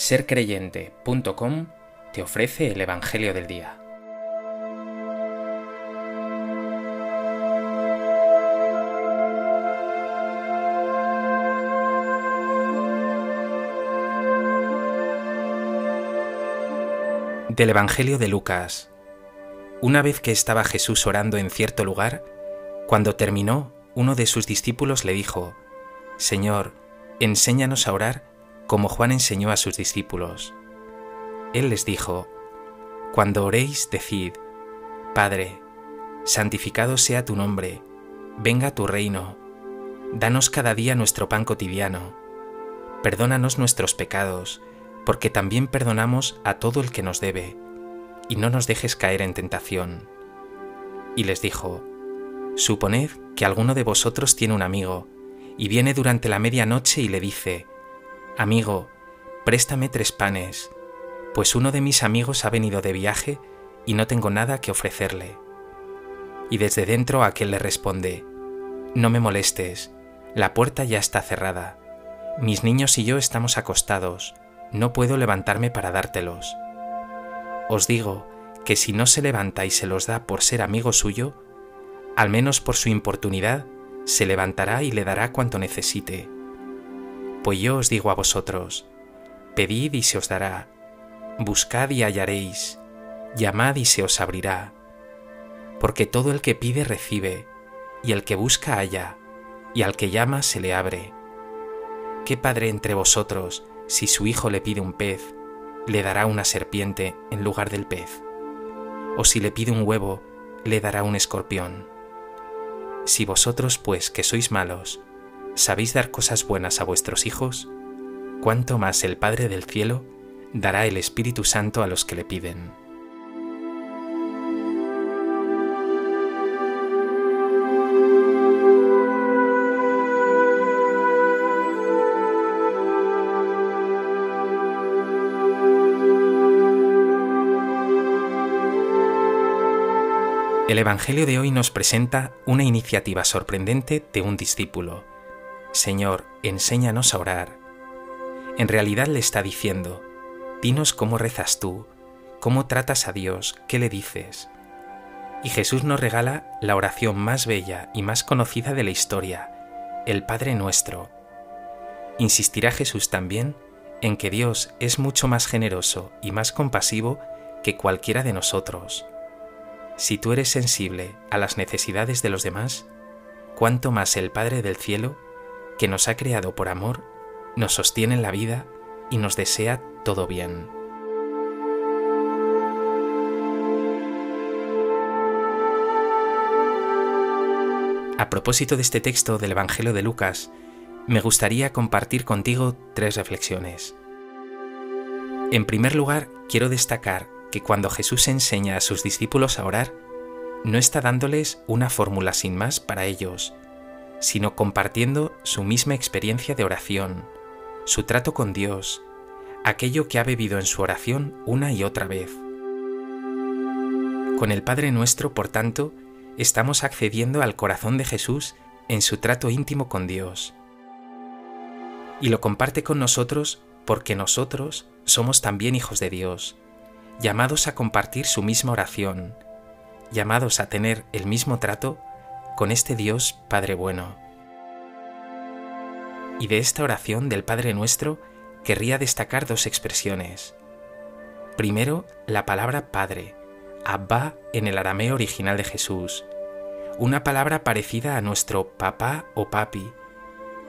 sercreyente.com te ofrece el Evangelio del Día. Del Evangelio de Lucas. Una vez que estaba Jesús orando en cierto lugar, cuando terminó, uno de sus discípulos le dijo, Señor, enséñanos a orar como Juan enseñó a sus discípulos. Él les dijo, Cuando oréis, decid, Padre, santificado sea tu nombre, venga tu reino, danos cada día nuestro pan cotidiano, perdónanos nuestros pecados, porque también perdonamos a todo el que nos debe, y no nos dejes caer en tentación. Y les dijo, Suponed que alguno de vosotros tiene un amigo, y viene durante la medianoche y le dice, Amigo, préstame tres panes, pues uno de mis amigos ha venido de viaje y no tengo nada que ofrecerle. Y desde dentro aquel le responde, No me molestes, la puerta ya está cerrada, mis niños y yo estamos acostados, no puedo levantarme para dártelos. Os digo que si no se levanta y se los da por ser amigo suyo, al menos por su importunidad, se levantará y le dará cuanto necesite. Pues yo os digo a vosotros, pedid y se os dará, buscad y hallaréis, llamad y se os abrirá. Porque todo el que pide recibe, y el que busca halla, y al que llama se le abre. ¿Qué padre entre vosotros, si su hijo le pide un pez, le dará una serpiente en lugar del pez? ¿O si le pide un huevo, le dará un escorpión? Si vosotros, pues, que sois malos, sabéis dar cosas buenas a vuestros hijos, cuánto más el Padre del cielo dará el Espíritu Santo a los que le piden. El Evangelio de hoy nos presenta una iniciativa sorprendente de un discípulo. Señor, enséñanos a orar. En realidad le está diciendo, dinos cómo rezas tú, cómo tratas a Dios, qué le dices. Y Jesús nos regala la oración más bella y más conocida de la historia, el Padre nuestro. Insistirá Jesús también en que Dios es mucho más generoso y más compasivo que cualquiera de nosotros si tú eres sensible a las necesidades de los demás, cuánto más el Padre del Cielo, que nos ha creado por amor, nos sostiene en la vida y nos desea todo bien. A propósito de este texto del Evangelio de Lucas, me gustaría compartir contigo tres reflexiones. En primer lugar, quiero destacar que cuando Jesús enseña a sus discípulos a orar, no está dándoles una fórmula sin más para ellos, sino compartiendo su misma experiencia de oración, su trato con Dios, aquello que ha bebido en su oración una y otra vez. Con el Padre nuestro, por tanto, estamos accediendo al corazón de Jesús en su trato íntimo con Dios. Y lo comparte con nosotros porque nosotros somos también hijos de Dios, llamados a compartir su misma oración, llamados a tener el mismo trato con este Dios Padre bueno. Y de esta oración del Padre nuestro querría destacar dos expresiones. Primero, la palabra Padre, Abba en el arameo original de Jesús, una palabra parecida a nuestro papá o papi,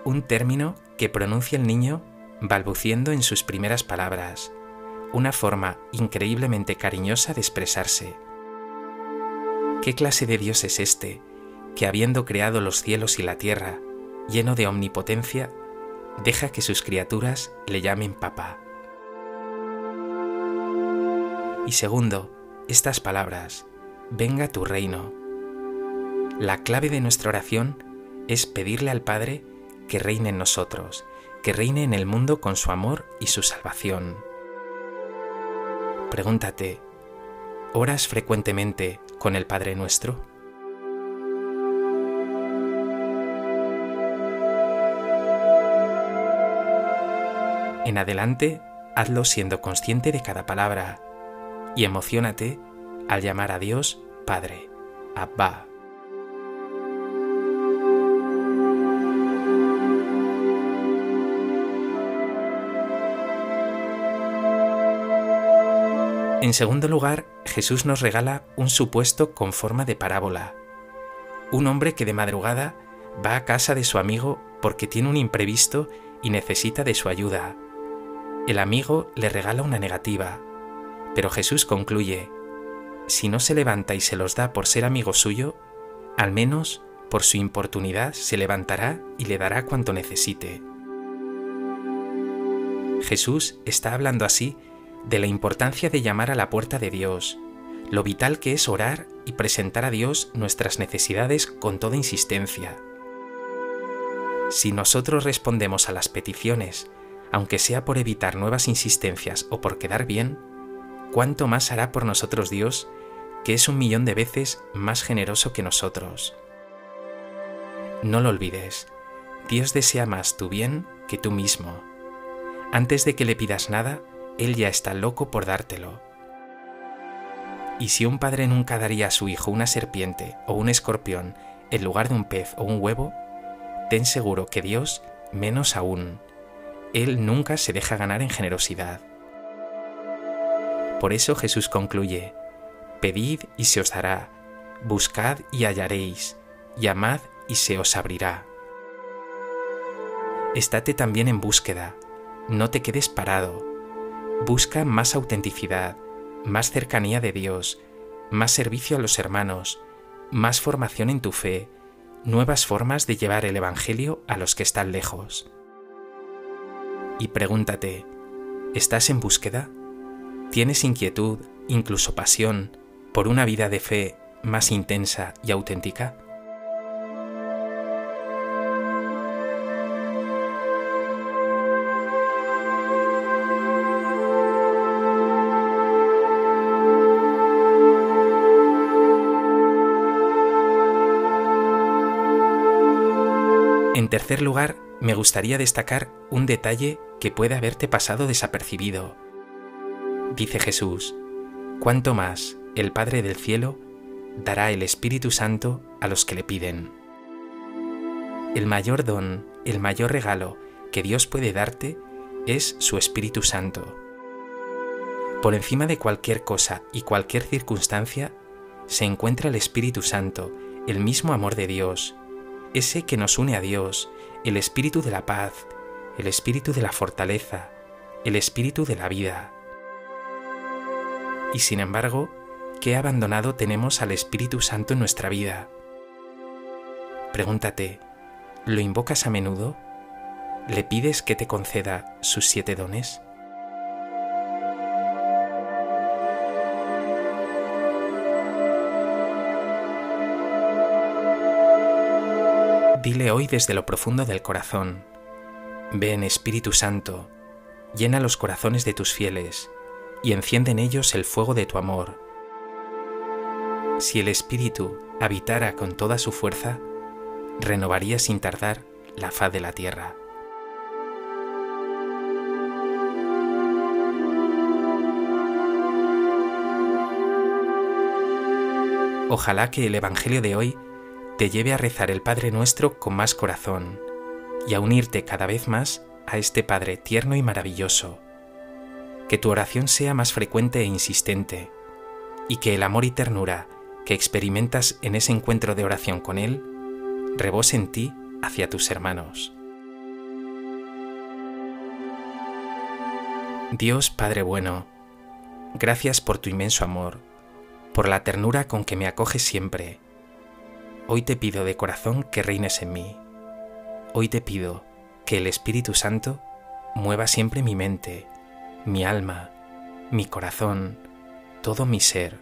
un término que pronuncia el niño balbuciendo en sus primeras palabras, una forma increíblemente cariñosa de expresarse. ¿Qué clase de Dios es este, que habiendo creado los cielos y la tierra, lleno de omnipotencia, deja que sus criaturas le llamen papá? Y segundo, estas palabras, venga tu reino. La clave de nuestra oración es pedirle al Padre que reine en nosotros, que reine en el mundo con su amor y su salvación. Pregúntate, ¿oras frecuentemente con el Padre Nuestro? En adelante, hazlo siendo consciente de cada palabra y emocionate al llamar a Dios Padre, Abba. En segundo lugar, Jesús nos regala un supuesto con forma de parábola. Un hombre que de madrugada va a casa de su amigo porque tiene un imprevisto y necesita de su ayuda. El amigo le regala una negativa, pero Jesús concluye, si no se levanta y se los da por ser amigo suyo, al menos por su importunidad se levantará y le dará cuanto necesite. Jesús está hablando así de la importancia de llamar a la puerta de Dios, lo vital que es orar y presentar a Dios nuestras necesidades con toda insistencia. Si nosotros respondemos a las peticiones, aunque sea por evitar nuevas insistencias o por quedar bien, ¿cuánto más hará por nosotros Dios, que es un millón de veces más generoso que nosotros? No lo olvides, Dios desea más tu bien que tú mismo. Antes de que le pidas nada, él ya está loco por dártelo. Y si un padre nunca daría a su hijo una serpiente o un escorpión en lugar de un pez o un huevo, ten seguro que Dios menos aún. Él nunca se deja ganar en generosidad. Por eso Jesús concluye, Pedid y se os dará, buscad y hallaréis, llamad y se os abrirá. Estate también en búsqueda, no te quedes parado, Busca más autenticidad, más cercanía de Dios, más servicio a los hermanos, más formación en tu fe, nuevas formas de llevar el Evangelio a los que están lejos. Y pregúntate, ¿estás en búsqueda? ¿Tienes inquietud, incluso pasión, por una vida de fe más intensa y auténtica? En tercer lugar, me gustaría destacar un detalle que puede haberte pasado desapercibido. Dice Jesús, cuanto más el Padre del Cielo dará el Espíritu Santo a los que le piden. El mayor don, el mayor regalo que Dios puede darte es su Espíritu Santo. Por encima de cualquier cosa y cualquier circunstancia se encuentra el Espíritu Santo, el mismo amor de Dios, ese que nos une a Dios, el espíritu de la paz, el espíritu de la fortaleza, el espíritu de la vida. Y sin embargo, ¿qué abandonado tenemos al Espíritu Santo en nuestra vida? Pregúntate, ¿lo invocas a menudo? ¿Le pides que te conceda sus siete dones? Dile hoy desde lo profundo del corazón, ven Espíritu Santo, llena los corazones de tus fieles y enciende en ellos el fuego de tu amor. Si el Espíritu habitara con toda su fuerza, renovaría sin tardar la faz de la tierra. Ojalá que el Evangelio de hoy te lleve a rezar el Padre Nuestro con más corazón y a unirte cada vez más a este Padre tierno y maravilloso. Que tu oración sea más frecuente e insistente y que el amor y ternura que experimentas en ese encuentro de oración con Él rebose en ti hacia tus hermanos. Dios Padre bueno, gracias por tu inmenso amor, por la ternura con que me acoges siempre Hoy te pido de corazón que reines en mí. Hoy te pido que el Espíritu Santo mueva siempre mi mente, mi alma, mi corazón, todo mi ser